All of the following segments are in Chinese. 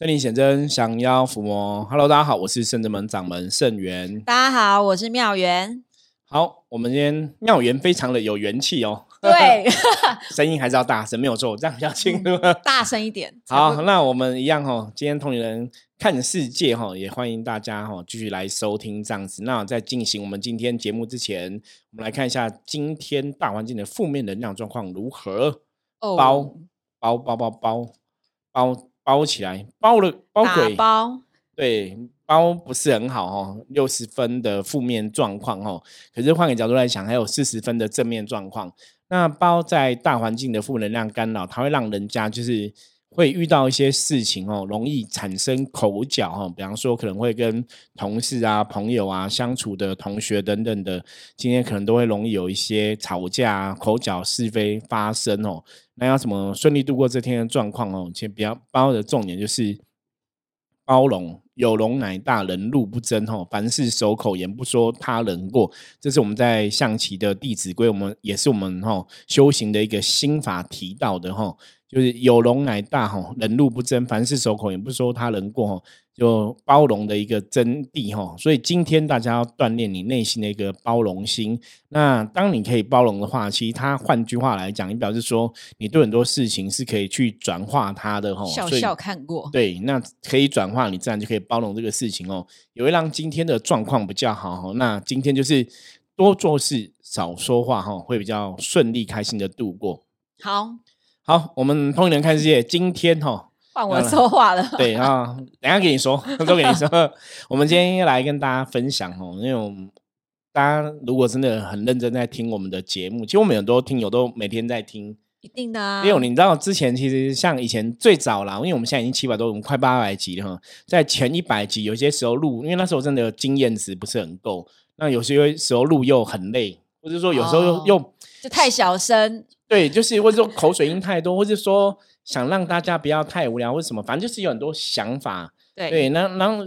圣灵显真，降妖伏魔。Hello，大家好，我是圣真门掌门圣元。大家好，我是妙元。好，我们今天妙元非常的有元气哦。对，声音还是要大声，没有错，这样比较清楚。大声一点。好，那我们一样哈，今天同龄人看世界哈，也欢迎大家哈继续来收听这样子。那在进行我们今天节目之前，我们来看一下今天大环境的负面能量状况如何。哦，包包包包包包包起来，包了包鬼包，对，包不是很好哦，六十分的负面状况哦。可是换个角度来想，还有四十分的正面状况。那包在大环境的负能量干扰，它会让人家就是会遇到一些事情哦，容易产生口角哦。比方说，可能会跟同事啊、朋友啊相处的同学等等的，今天可能都会容易有一些吵架、口角是非发生哦。那要怎么顺利度过这天的状况哦？其实比较包的重点就是包容。有容乃大，人路不争吼，凡事守口言，不说他人过。这是我们在象棋的《弟子规》，我们也是我们吼修行的一个心法提到的吼。就是有容乃大哈，忍辱不争，凡事守口，也不说他人过哈，就包容的一个真谛哈。所以今天大家要锻炼你内心的一个包容心。那当你可以包容的话，其实他换句话来讲，你表示说你对很多事情是可以去转化它的哈。笑笑看过，对，那可以转化，你自然就可以包容这个事情哦，也会让今天的状况比较好哈。那今天就是多做事，少说话哈，会比较顺利、开心的度过。好。好，我们通人看世界，今天哈换我说话了。对啊，等下给你说，都给你说。我们今天要来跟大家分享哦，因为我们大家如果真的很认真在听我们的节目，其实我们很多听友都每天在听，一定的啊。因为你知道之前其实像以前最早啦，因为我们现在已经七百多，我们快八百集了哈。在前一百集有些时候录，因为那时候真的经验值不是很够，那有些时候录又很累，或者说有时候又又就太小声。对，就是或者说口水音太多，或者说想让大家不要太无聊，或什么，反正就是有很多想法。对，那然后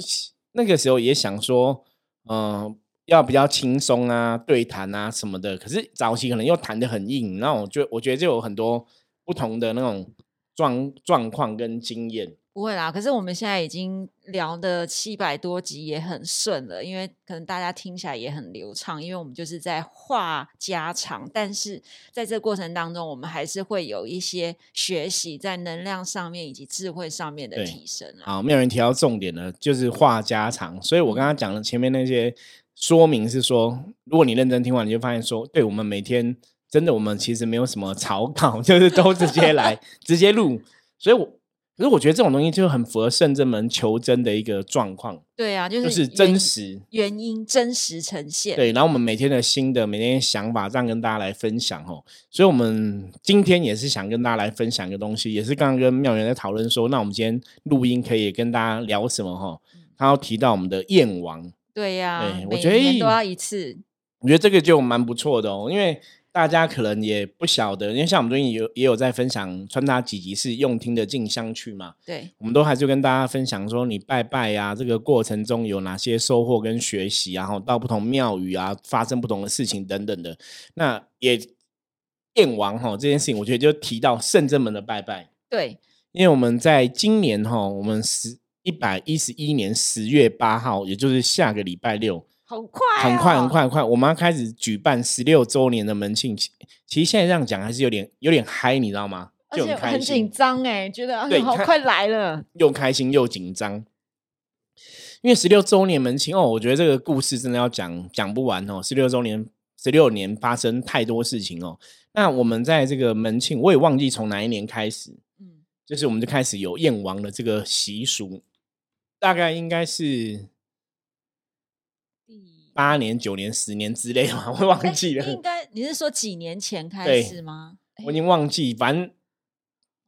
那个时候也想说，嗯，要比较轻松啊，对谈啊什么的。可是早期可能又谈的很硬，那我就我觉得就有很多不同的那种状状况跟经验。不会啦，可是我们现在已经聊的七百多集也很顺了，因为可能大家听起来也很流畅，因为我们就是在话家常，但是在这过程当中，我们还是会有一些学习在能量上面以及智慧上面的提升。好，没有人提到重点的，就是话家常，所以我刚刚讲的前面那些说明是说，如果你认真听完，你就发现说，对我们每天真的我们其实没有什么草稿，就是都直接来直接录，所以我。可是我觉得这种东西就很符合圣正门求真的一个状况。对啊，就是真实原因真实呈现。对，然后我们每天的新的每天想法这样跟大家来分享哦。所以，我们今天也是想跟大家来分享一个东西，也是刚刚跟妙元在讨论说，那我们今天录音可以跟大家聊什么哈？他要提到我们的燕王。对呀，对，我觉得都要一次。我觉得这个就蛮不错的哦，因为。大家可能也不晓得，因为像我们最近有也有在分享穿搭几集是用听的进香去嘛，对，我们都还是跟大家分享说，你拜拜啊，这个过程中有哪些收获跟学习，然后到不同庙宇啊，发生不同的事情等等的。那也燕王哈这件事情，我觉得就提到圣正门的拜拜，对，因为我们在今年哈，我们十一百一十一年十月八号，也就是下个礼拜六。很快，很快，很快，很快！我们要开始举办十六周年的门庆，其实现在这样讲还是有点有点嗨，你知道吗？就很很紧张哎，觉得对，好快来了，又开心又紧张。因为十六周年门庆哦，我觉得这个故事真的要讲讲不完哦。十六周年，十六年发生太多事情哦。那我们在这个门庆，我也忘记从哪一年开始，嗯，就是我们就开始有燕王的这个习俗，大概应该是。八年、九年、十年之类嘛，我忘记了。应该你是说几年前开始吗？我已经忘记，反正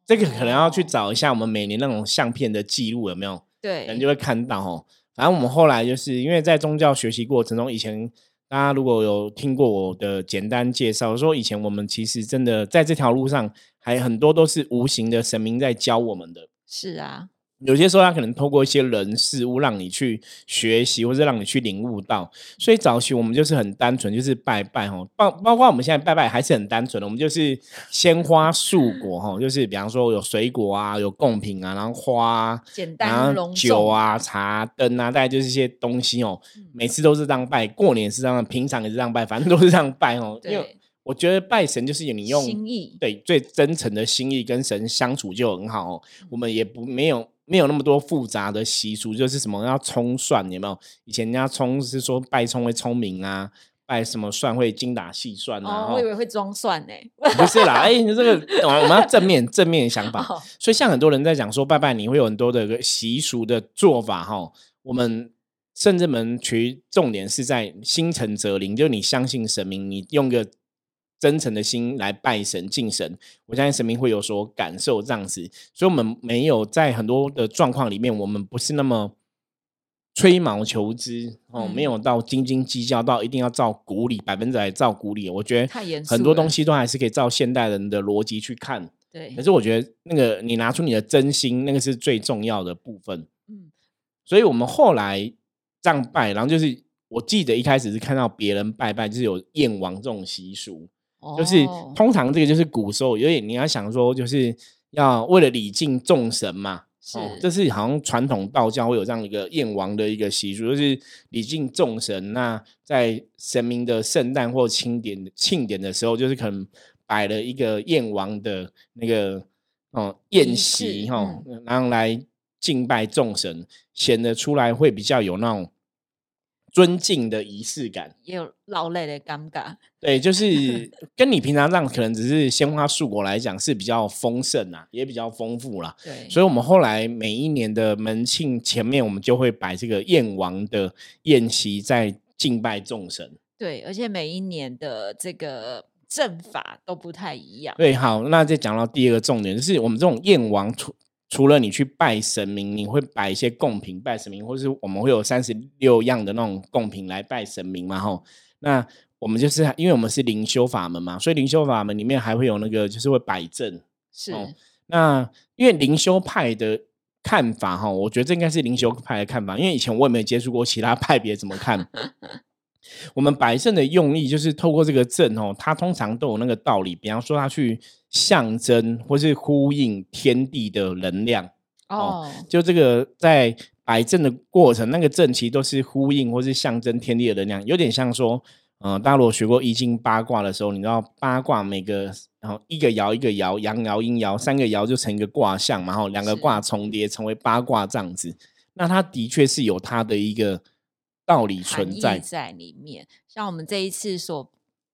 这个可能要去找一下我们每年那种相片的记录有没有？对，人就会看到哦。反正我们后来就是因为在宗教学习过程中，以前大家如果有听过我的简单介绍，说以前我们其实真的在这条路上还很多都是无形的神明在教我们的。是啊，有些时候，他可能透过一些人事物让你去学习，或者让你去领悟到。所以早期我们就是很单纯，就是拜拜哈，包包括我们现在拜拜还是很单纯的，我们就是鲜花素果哈，就是比方说有水果啊，有贡品啊，然后花，啊简单酒啊、茶灯啊，大概就是一些东西哦。每次都是这样拜，过年是这样，平常也是这样拜，反正都是这样拜哦。因为我觉得拜神就是你用心意，对最真诚的心意跟神相处就很好。哦我们也不没有。没有那么多复杂的习俗，就是什么要冲算，有没有？以前人家冲是说拜冲会聪明啊，拜什么算会精打细算啊。哦，我以为会装蒜呢。不是啦，哎，你这个 我们要正面正面想法。所以像很多人在讲说拜拜，你会有很多的习俗的做法哈。我们甚至门其重点是在心诚则灵，就你相信神明，你用个。真诚的心来拜神敬神，我相信神明会有所感受这样子，所以我们没有在很多的状况里面，我们不是那么吹毛求疵哦，没有到斤斤计较到一定要照古礼百分之百照古礼。我觉得很多东西都还是可以照现代人的逻辑去看。对，可是我觉得那个你拿出你的真心，那个是最重要的部分。嗯，所以我们后来这样拜，然后就是我记得一开始是看到别人拜拜，就是有燕王这种习俗。就是通常这个就是古时候有点你要想说，就是要为了礼敬众神嘛，是，这是好像传统道教会有这样一个燕王的一个习俗，就是礼敬众神。那在神明的圣诞或庆典庆典的时候，就是可能摆了一个燕王的那个哦宴席哈，然后来敬拜众神，显得出来会比较有那种。尊敬的仪式感，也有劳累的尴尬。对，就是 跟你平常这样，可能只是鲜花素果来讲是比较丰盛啊，也比较丰富啦。对，所以我们后来每一年的门庆前面，我们就会摆这个燕王的宴席，在敬拜众神。对，而且每一年的这个阵法都不太一样。对，好，那再讲到第二个重点，就是我们这种燕王除除了你去拜神明，你会摆一些贡品拜神明，或是我们会有三十六样的那种贡品来拜神明嘛？吼，那我们就是因为我们是灵修法门嘛，所以灵修法门里面还会有那个就是会摆阵。是，那因为灵修派的看法哈，我觉得这应该是灵修派的看法，因为以前我也没有接触过其他派别怎么看。我们摆阵的用意就是透过这个阵哦，它通常都有那个道理。比方说，他去象征或是呼应天地的能量哦。就这个在摆阵的过程，那个阵其实都是呼应或是象征天地的能量，有点像说，嗯，大家如果学过易经八卦的时候，你知道八卦每个然后一个爻一个爻，阳爻阴爻，三个爻就成一个卦象嘛，然后两个卦重叠成为八卦这样子。那它的确是有它的一个。道理存在在里面，像我们这一次所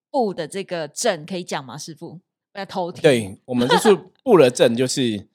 布的这个阵，可以讲吗？师傅，要偷听。对我们就是布了阵，就是，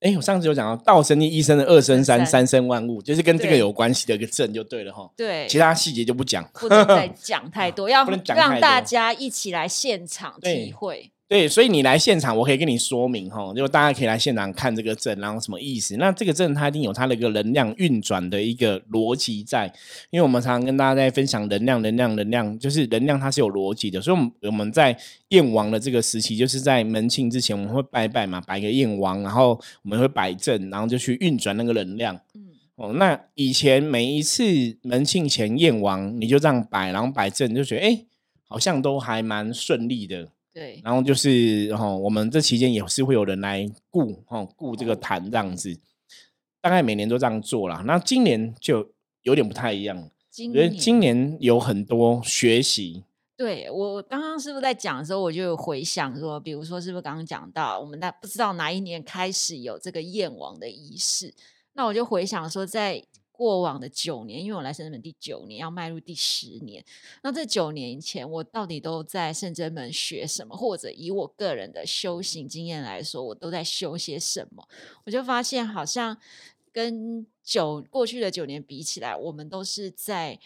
哎，我上次有讲到道生一，一生的二生三，三生万物，就是跟这个有关系的一个阵就对了哈。对，其他细节就不讲，不能再 讲太多，要让大家一起来现场体会。对，所以你来现场，我可以跟你说明哈，就大家可以来现场看这个阵，然后什么意思？那这个阵它一定有它的一个能量运转的一个逻辑在，因为我们常常跟大家在分享能量，能量，能量，就是能量它是有逻辑的。所以，我们我们在燕王的这个时期，就是在门庆之前，我们会拜拜嘛，摆个燕王，然后我们会摆阵，然后就去运转那个能量。嗯，哦，那以前每一次门庆前燕王，你就这样摆，然后摆阵，就觉得哎，好像都还蛮顺利的。对，然后就是哈，我们这期间也是会有人来顾哈顾这个坛这样子，大概每年都这样做啦。那今年就有点不太一样，因为今年有很多学习。对我刚刚是不是在讲的时候，我就有回想说，比如说是不是刚刚讲到，我们那不知道哪一年开始有这个燕王的仪式，那我就回想说在。过往的九年，因为我来圣真门第九年，要迈入第十年。那这九年前，我到底都在圣真门学什么？或者以我个人的修行经验来说，我都在修些什么？我就发现，好像跟九过去的九年比起来，我们都是在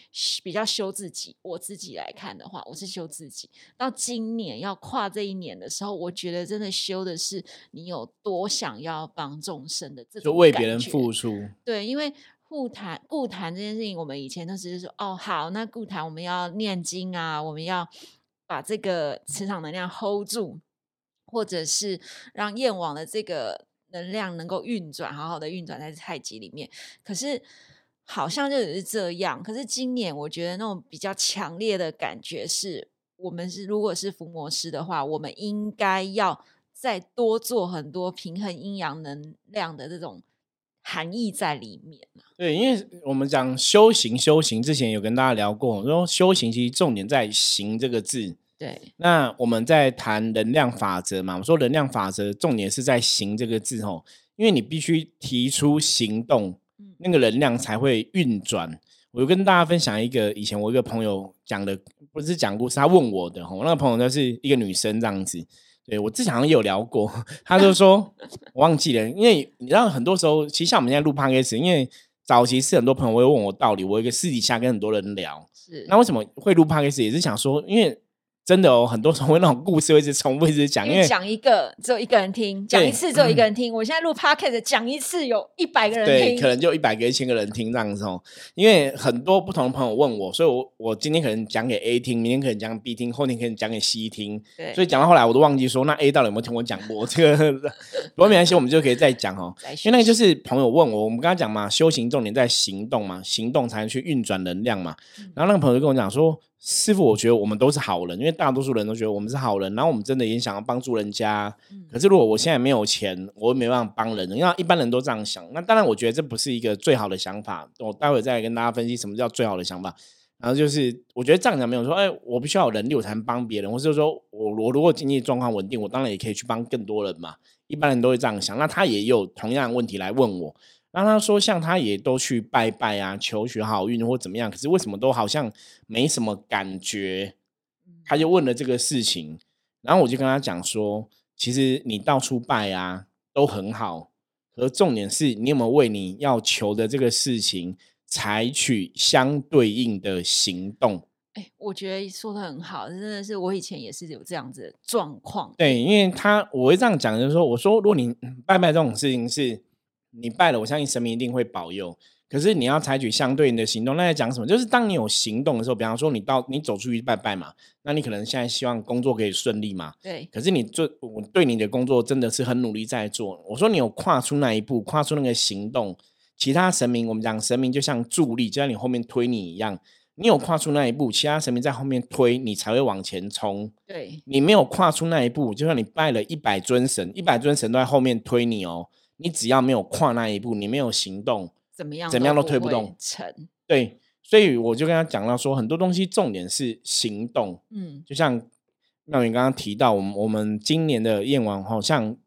比较修自己。我自己来看的话，我是修自己。到今年要跨这一年的时候，我觉得真的修的是你有多想要帮众生的这种，就为别人付出。对，因为。固谈固谈这件事情，我们以前都只是说哦，好，那固谈我们要念经啊，我们要把这个磁场能量 hold 住，或者是让燕王的这个能量能够运转，好好的运转在太极里面。可是好像就只是这样。可是今年我觉得那种比较强烈的感觉是，我们是如果是伏魔师的话，我们应该要再多做很多平衡阴阳能量的这种含义在里面对，因为我们讲修行，修行之前有跟大家聊过，说修行其实重点在“行”这个字。对，那我们在谈能量法则嘛，我说能量法则重点是在“行”这个字哦，因为你必须提出行动，那个能量才会运转。我就跟大家分享一个以前我一个朋友讲的，不是讲故事，他问我的，我那个朋友就是一个女生这样子，对我之前好像有聊过，他就说我忘记了，因为你知道很多时候，其实像我们现在录 podcast，因为早期是很多朋友会问我道理，我一个私底下跟很多人聊，是那为什么会录 podcast，也是想说，因为。真的哦，很多时候那种故事会一直重复一直讲，因为讲一个只有一个人听，讲一次只有一个人听。我现在录 podcast 讲一次有一百个人听，对，可能就一百个、一千个人听这样子哦。因为很多不同的朋友问我，所以我我今天可能讲给 A 听，明天可能讲 B 听，后天可能讲给 C 听。对，所以讲到后来我都忘记说，那 A 到底有没有听我讲过？这个不过没关系，我们就可以再讲哦。因为那个就是朋友问我，我们刚刚讲嘛，修行重点在行动嘛，行动才能去运转能量嘛。然后那个朋友就跟我讲说。师傅，我觉得我们都是好人，因为大多数人都觉得我们是好人，然后我们真的也想要帮助人家。可是如果我现在没有钱，我没办法帮人，因为一般人都这样想。那当然，我觉得这不是一个最好的想法。我待会再来跟大家分析什么叫最好的想法。然后就是，我觉得这样讲没有说，哎，我不需要有能力我才能帮别人，或者说我我如果经济状况稳定，我当然也可以去帮更多人嘛。一般人都会这样想。那他也有同样的问题来问我。让他说，像他也都去拜拜啊，求学好运或怎么样，可是为什么都好像没什么感觉？他就问了这个事情，然后我就跟他讲说，其实你到处拜啊都很好，而重点是你有没有为你要求的这个事情采取相对应的行动？哎，我觉得说的很好，真的是我以前也是有这样子的状况。对，因为他我会这样讲，就是说，我说如果你拜拜这种事情是。你拜了，我相信神明一定会保佑。可是你要采取相对应的行动。那在讲什么？就是当你有行动的时候，比方说你到你走出去拜拜嘛，那你可能现在希望工作可以顺利嘛。对。可是你做我对你的工作真的是很努力在做。我说你有跨出那一步，跨出那个行动，其他神明我们讲神明就像助力，就像你后面推你一样。你有跨出那一步，其他神明在后面推你才会往前冲。对。你没有跨出那一步，就像你拜了一百尊神，一百尊神都在后面推你哦。你只要没有跨那一步，你没有行动，怎么样怎么样都推不动。成对，所以我就跟他讲到说，很多东西重点是行动。嗯，就像妙云刚刚提到，我们我们今年的燕王好像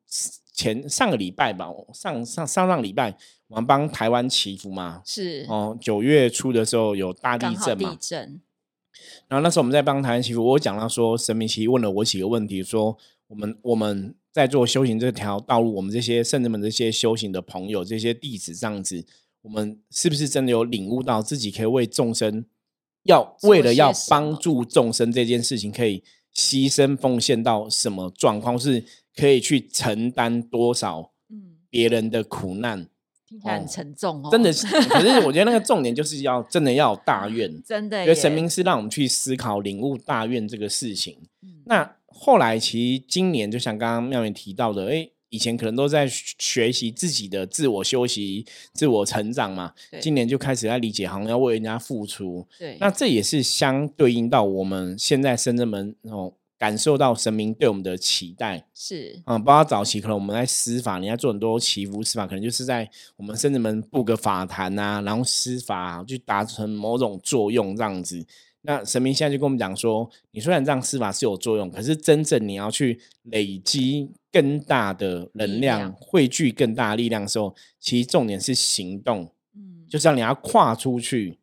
前上个礼拜吧，上上上上礼拜，我们帮台湾祈福嘛。是哦，九月初的时候有大地震嘛？地震。然后那时候我们在帮台湾祈福，我讲到说，神明其实问了我几个问题，说我们我们。在做修行这条道路，我们这些圣人们这些修行的朋友，这些弟子这样子，我们是不是真的有领悟到自己可以为众生，要为了要帮助众生这件事情，可以牺牲奉献到什么状况，是可以去承担多少别人的苦难？听起来很沉重哦，真的是。可是我觉得那个重点就是要真的要有大愿，真的，因为神明是让我们去思考领悟大愿这个事情。那。后来其实今年就像刚刚妙云提到的，哎，以前可能都在学习自己的自我休息、自我成长嘛。今年就开始在理解，好像要为人家付出。对，那这也是相对应到我们现在深圳门哦，感受到神明对我们的期待。是，嗯，包括早期可能我们在施法，你要做很多祈福施法，可能就是在我们深圳门布个法坛啊，然后施法去达成某种作用这样子。那神明现在就跟我们讲说，你虽然这样施法是有作用，可是真正你要去累积更大的能量，汇聚更大的力量的时候，其实重点是行动，嗯，就是让你要跨出去，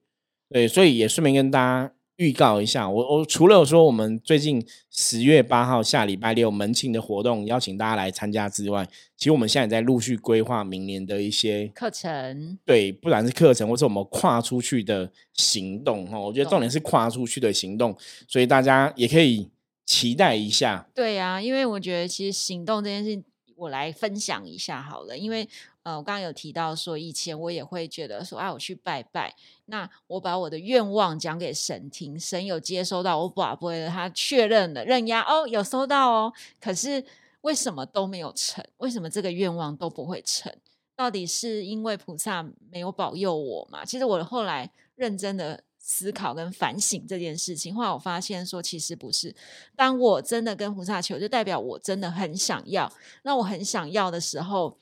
对，所以也顺便跟大家。预告一下，我我除了说我们最近十月八号下礼拜六门庆的活动邀请大家来参加之外，其实我们现在也在陆续规划明年的一些课程。对，不然是课程或是我们跨出去的行动哈，我觉得重点是跨出去的行动，所以大家也可以期待一下。对呀，因为我觉得其实行动这件事，我来分享一下好了，因为。呃，我刚刚有提到说，以前我也会觉得说，啊，我去拜拜，那我把我的愿望讲给神听，神有接收到我宝贝的，他确认了认押哦，有收到哦。可是为什么都没有成？为什么这个愿望都不会成？到底是因为菩萨没有保佑我吗？其实我后来认真的思考跟反省这件事情，后来我发现说，其实不是。当我真的跟菩萨求，就代表我真的很想要。那我很想要的时候，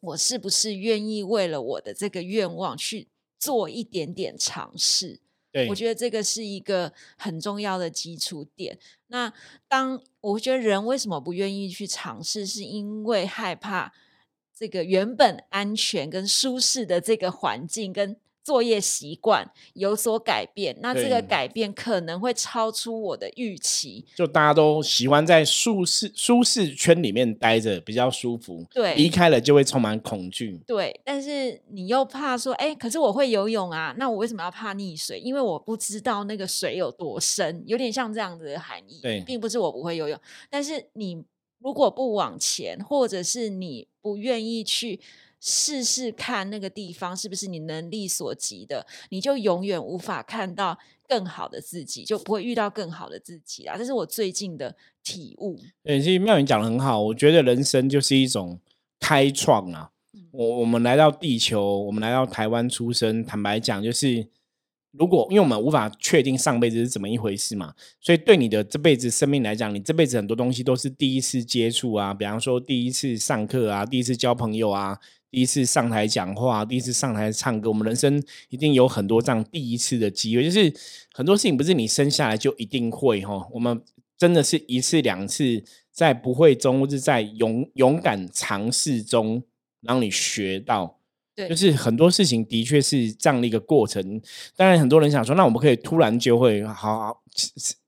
我是不是愿意为了我的这个愿望去做一点点尝试？对，我觉得这个是一个很重要的基础点。那当我觉得人为什么不愿意去尝试，是因为害怕。这个原本安全跟舒适的这个环境跟作业习惯有所改变，那这个改变可能会超出我的预期。就大家都喜欢在舒适舒适圈里面待着，比较舒服。对，离开了就会充满恐惧。对，但是你又怕说，哎，可是我会游泳啊，那我为什么要怕溺水？因为我不知道那个水有多深，有点像这样子的含义。对，并不是我不会游泳，但是你。如果不往前，或者是你不愿意去试试看那个地方是不是你能力所及的，你就永远无法看到更好的自己，就不会遇到更好的自己啦。这是我最近的体悟。对，其实妙云讲的很好，我觉得人生就是一种开创啊。我我们来到地球，我们来到台湾出生，坦白讲就是。如果因为我们无法确定上辈子是怎么一回事嘛，所以对你的这辈子生命来讲，你这辈子很多东西都是第一次接触啊，比方说第一次上课啊，第一次交朋友啊，第一次上台讲话，第一次上台唱歌，我们人生一定有很多这样第一次的机会，就是很多事情不是你生下来就一定会哈，我们真的是一次两次在不会中，或是在勇勇敢尝试中让你学到。对就是很多事情的确是这样的一个过程。当然，很多人想说，那我们可以突然就会好好，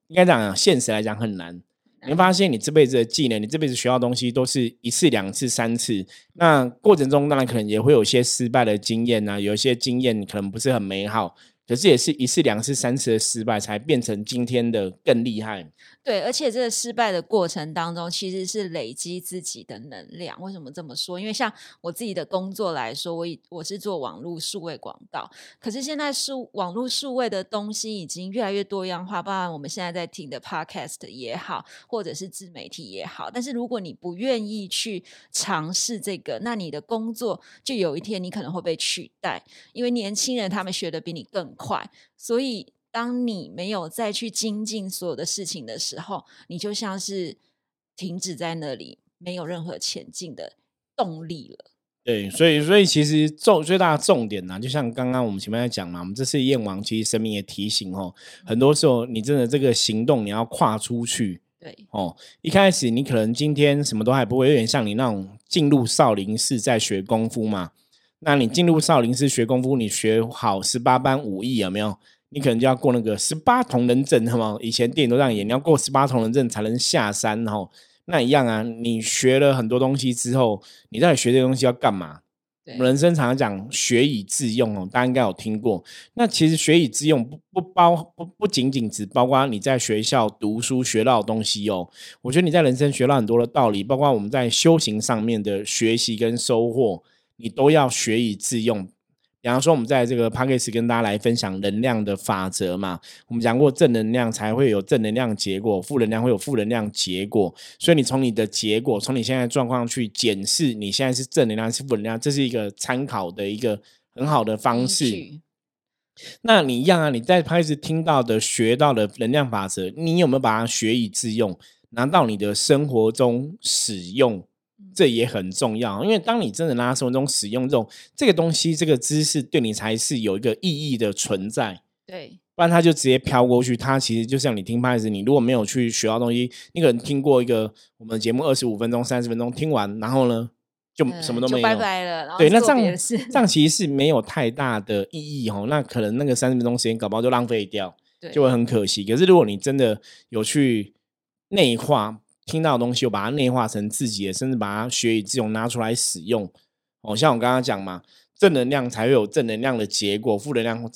应该讲，现实来讲很难。你发现，你这辈子的技能，你这辈子学到东西，都是一次、两次、三次。那过程中，当然可能也会有些失败的经验啊，有一些经验可能不是很美好。可是也是一次、两次、三次的失败，才变成今天的更厉害。对，而且这个失败的过程当中，其实是累积自己的能量。为什么这么说？因为像我自己的工作来说，我我是做网络数位广告，可是现在数网络数位的东西已经越来越多样化，包含我们现在在听的 Podcast 也好，或者是自媒体也好。但是如果你不愿意去尝试这个，那你的工作就有一天你可能会被取代，因为年轻人他们学的比你更快，所以。当你没有再去精进所有的事情的时候，你就像是停止在那里，没有任何前进的动力了。对，所以，所以其实重最大的重点呢，就像刚刚我们前面在讲嘛，我们这次燕王其实生命也提醒哦，很多时候你真的这个行动你要跨出去。对，哦，一开始你可能今天什么都还不会，有点像你那种进入少林寺在学功夫嘛。那你进入少林寺学功夫，你学好十八般武艺有没有？你可能就要过那个十八铜人阵，好吗？以前电影都这样演，你要过十八铜人阵才能下山，吼，那一样啊。你学了很多东西之后，你到底学这东西要干嘛？人生常常讲学以致用哦，大家应该有听过。那其实学以致用不不包不不仅仅只包括你在学校读书学到的东西哦。我觉得你在人生学到很多的道理，包括我们在修行上面的学习跟收获，你都要学以致用。比方说，我们在这个 p a c k a g e 跟大家来分享能量的法则嘛。我们讲过，正能量才会有正能量结果，负能量会有负能量结果。所以，你从你的结果，从你现在状况去检视，你现在是正能量是负能量，这是一个参考的一个很好的方式。那你一样啊？你在 p a c k a g e 听到的、学到的能量法则，你有没有把它学以致用，拿到你的生活中使用？这也很重要，因为当你真的拉生活中使用这种这个东西，这个知识对你才是有一个意义的存在。对，不然它就直接飘过去。它其实就像你听拍子，你如果没有去学到东西，你可能听过一个我们节目二十五分钟、三十分钟，听完然后呢就什么都没有，拜拜了。对，那这样这样其实是没有太大的意义哦。那可能那个三十分钟时间搞不好就浪费掉，就会很可惜。可是如果你真的有去内化。听到的东西，我把它内化成自己的，甚至把它学以致用，拿出来使用。哦，像我刚刚讲嘛，正能量才会有正能量的结果，负能量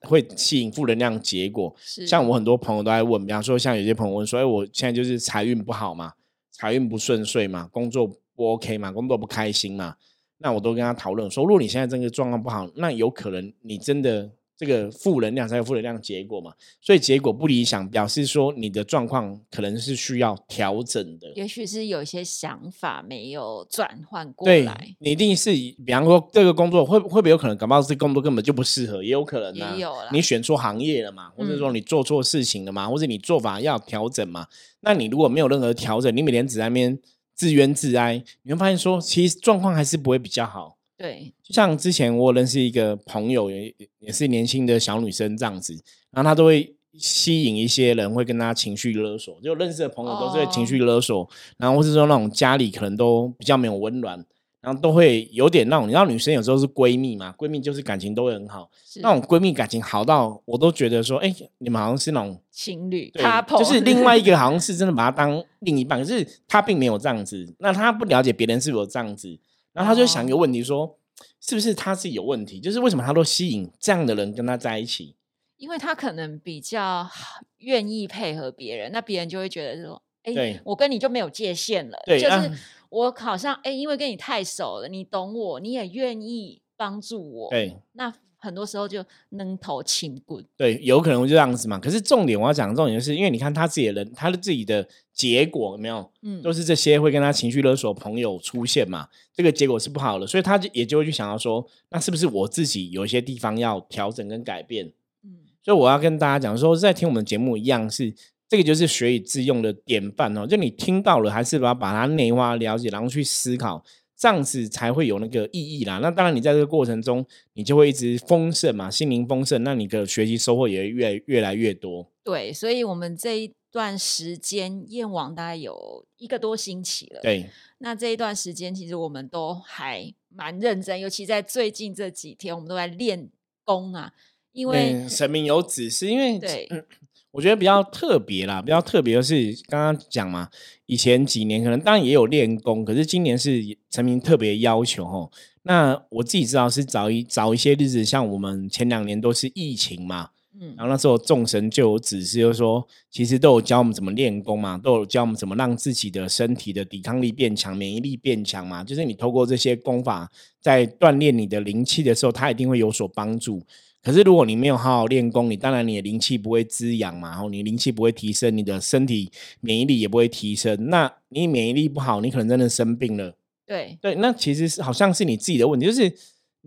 会吸引负能量结果。像我很多朋友都在问，比方说，像有些朋友问说：“哎，我现在就是财运不好嘛，财运不顺遂嘛，工作不 OK 嘛，工作不开心嘛？”那我都跟他讨论说：“如果你现在这个状况不好，那有可能你真的这个负能量才有负能量结果嘛，所以结果不理想，表示说你的状况可能是需要调整的。也许是有一些想法没有转换过对来，你一定是，比方说这个工作会会不会有可能，搞不好这工作根本就不适合，也有可能啊。也有啦你选错行业了嘛，或者说嗯你做错事情了嘛，或者你做法要调整嘛。那你如果没有任何调整，你每天只在那边自怨自哀，你会发现说，其实状况还是不会比较好。对，就像之前我认识一个朋友，也也是年轻的小女生这样子，然后她都会吸引一些人会跟她情绪勒索，就认识的朋友都是会情绪勒索，然后或是说那种家里可能都比较没有温暖，然后都会有点那种，你知道女生有时候是闺蜜嘛，闺蜜就是感情都会很好，是那种闺蜜感情好到我都觉得说，哎、你们好像是那种。情侣就是另外一个好像是真的把她当另一半，可是她并没有这样子。那她不了解别人是否有这样子，然后他就想一个问题说，是不是他自己有问题？就是为什么他都吸引这样的人跟他在一起？因为他可能比较好愿意配合别人，那别人就会觉得说，哎、对我跟你就没有界限了，对啊就是我好像哎、因为跟你太熟了，你懂我，你也愿意帮助我，对那很多时候就扔头轻棍，对，有可能就这样子嘛。可是重点我要讲的重点就是，因为你看他自己的人，他的自己的结果有没有？嗯，都是这些会跟他情绪勒索的朋友出现嘛，这个结果是不好的，所以他就也就会去想要说，那是不是我自己有一些地方要调整跟改变？嗯，所以我要跟大家讲说，在听我们节目一样是这个就是学以致用的典范哦。就你听到了，还是把把它内化了解，然后去思考，这样子才会有那个意义啦。那当然，你在这个过程中，你就会一直丰盛嘛，心灵丰盛，那你的学习收获也会越越来越多。对，所以我们这一段时间验网大概有一个多星期了，对那这一段时间，其实我们都还蛮认真，尤其在最近这几天，我们都在练功啊。因为嗯，神明有指示，因为对嗯 我觉得比较特别啦，比较特别的是刚刚讲嘛，以前几年可能当然也有练功，可是今年是神明特别要求哦。那我自己知道是早一早一些日子，像我们前两年都是疫情嘛，嗯然后那时候众神就有指示，就是说其实都有教我们怎么练功嘛，都有教我们怎么让自己的身体的抵抗力变强、免疫力变强嘛。就是你透过这些功法，在锻炼你的灵气的时候，它一定会有所帮助。可是如果你没有好好练功，你当然你的灵气不会滋养嘛，然后你灵气不会提升，你的身体免疫力也不会提升。那你免疫力不好，你可能真的生病了。对对，那其实是好像是你自己的问题，就是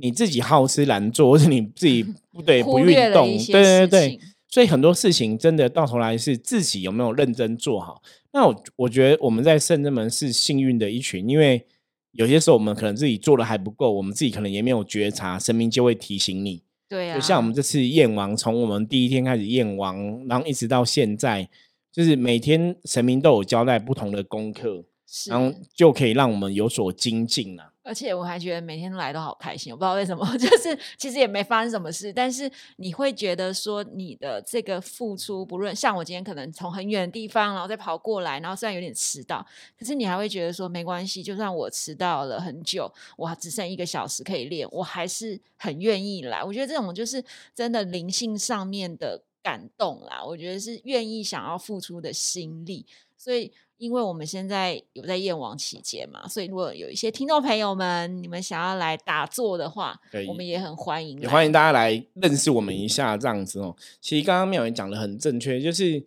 你自己好吃懒做，或者你自己不对 不运动，对对对，所以很多事情真的到头来是自己有没有认真做好。那我我觉得我们在圣真门是幸运的一群，因为有些时候我们可能自己做的还不够，我们自己可能也没有觉察，神明就会提醒你。对啊，就像我们这次验王，从我们第一天开始验王，然后一直到现在，就是每天神明都有交代不同的功课，然后就可以让我们有所精进啊。而且我还觉得每天来都好开心，我不知道为什么，就是其实也没发生什么事，但是你会觉得说你的这个付出，不论像我今天可能从很远的地方，然后再跑过来，然后虽然有点迟到，可是你还会觉得说没关系，就算我迟到了很久，我只剩一个小时可以练，我还是很愿意来。我觉得这种就是真的灵性上面的感动啦，我觉得是愿意想要付出的心力，所以。因为我们现在有在验王期间嘛，所以如果有一些听众朋友们，你们想要来打坐的话我们也很欢迎，也欢迎大家来认识我们一下，这样子哦。其实刚刚妙言讲的很正确，就是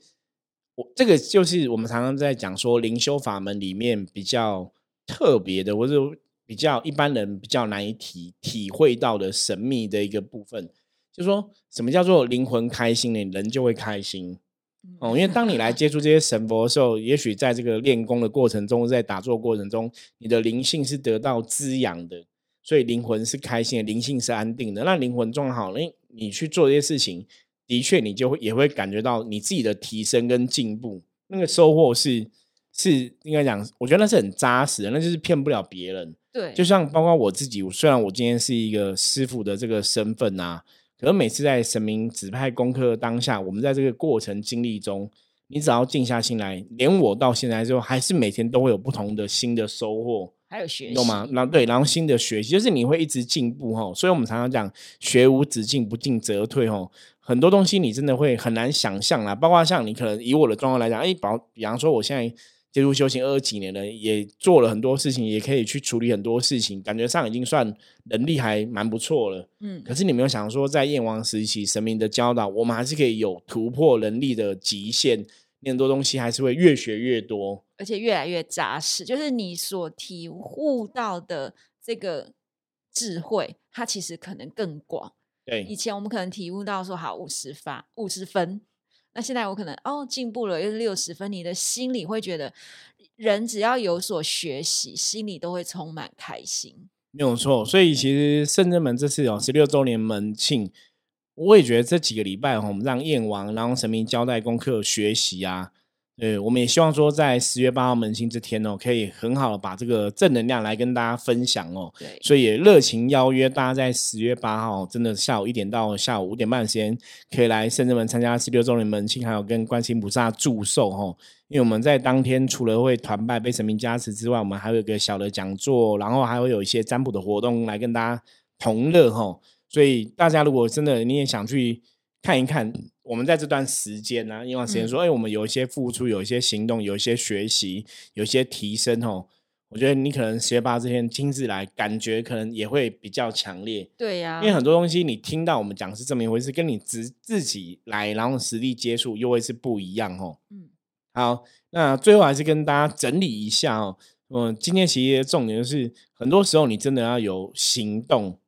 我这个就是我们常常在讲说灵修法门里面比较特别的，或者比较一般人比较难以体体会到的神秘的一个部分，就是说什么叫做灵魂开心呢？人就会开心。哦，因为当你来接触这些神佛的时候，也许在这个练功的过程中，在打坐过程中，你的灵性是得到滋养的，所以灵魂是开心的，灵性是安定的。那灵魂状好了，你你去做这些事情，的确你就会也会感觉到你自己的提升跟进步，那个收获是是应该讲，我觉得那是很扎实的，那就是骗不了别人。对，就像包括我自己，虽然我今天是一个师傅的这个身份啊，可是每次在神明指派功课当下，我们在这个过程经历中，你只要静下心来，连我到现在之后，还是每天都会有不同的新的收获，还有学习，懂吗？然后对，然后新的学习，就是你会一直进步哈。所以我们常常讲，学无止境，不进则退哈。很多东西你真的会很难想象啦，包括像你可能以我的状况来讲，哎，比比方说我现在接触修行二十几年了，也做了很多事情，也可以去处理很多事情，感觉上已经算能力还蛮不错了。嗯，可是你没有想说，在燕王时期，神明的教导，我们还是可以有突破能力的极限，很多东西还是会越学越多，而且越来越扎实。就是你所体悟到的这个智慧，它其实可能更广。对，以前我们可能体悟到说，好五十发五十分。那现在我可能哦进步了，又是六十分。你的心里会觉得，人只要有所学习，心里都会充满开心。没有错，所以其实圣真门这次有十六周年门庆，我也觉得这几个礼拜我们让燕王，然后神明交代功课学习啊。对，我们也希望说，在十月八号门庆这天哦，可以很好的把这个正能量来跟大家分享哦。对，所以也热情邀约大家在十月八号，真的下午一点到下午五点半的时间，可以来圣圳门参加十六周年门庆，还有跟观音菩萨祝寿哦。因为我们在当天除了会团拜被神明加持之外，我们还有一个小的讲座，然后还会有一些占卜的活动来跟大家同乐哈。所以大家如果真的你也想去看一看。我们在这段时间呢，因为时间说，哎，我们有一些付出，有一些行动，有一些学习，有一些提升哦。我觉得你可能学霸这天亲自来，感觉可能也会比较强烈。对呀，因为很多东西你听到我们讲是这么一回事，跟你自自己来，然后实地接触又会是不一样哦。嗯，好，那最后还是跟大家整理一下哦。嗯，今天其实重点就是，很多时候你真的要有行动。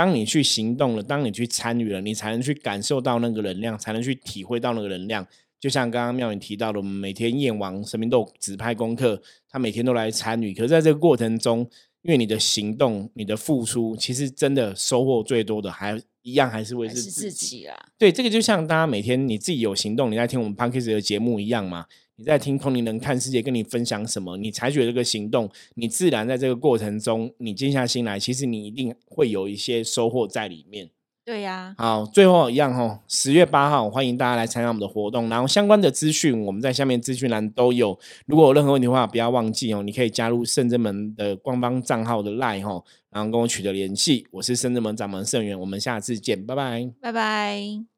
当你去行动了，当你去参与了，你才能去感受到那个能量，才能去体会到那个能量。就像刚刚妙云提到的，我们每天燕王神明都指派功课，他每天都来参与。可是在这个过程中，因为你的行动、你的付出，其实真的收获最多的，还一样还是会是自己啦。对，这个就像大家每天你自己有行动，你在听我们 p a r k e s 的节目一样嘛。你在听空灵人看世界，跟你分享什么？你采取这个行动，你自然在这个过程中，你静下心来，其实你一定会有一些收获在里面。对呀。好，最后一样哈，十月八号，欢迎大家来参加我们的活动。然后相关的资讯，我们在下面资讯栏都有。如果有任何问题的话，不要忘记哦，你可以加入圣真门的官方账号的 line 哈，然后跟我取得联系。我是圣真门掌门圣元，我们下次见，拜拜，拜拜。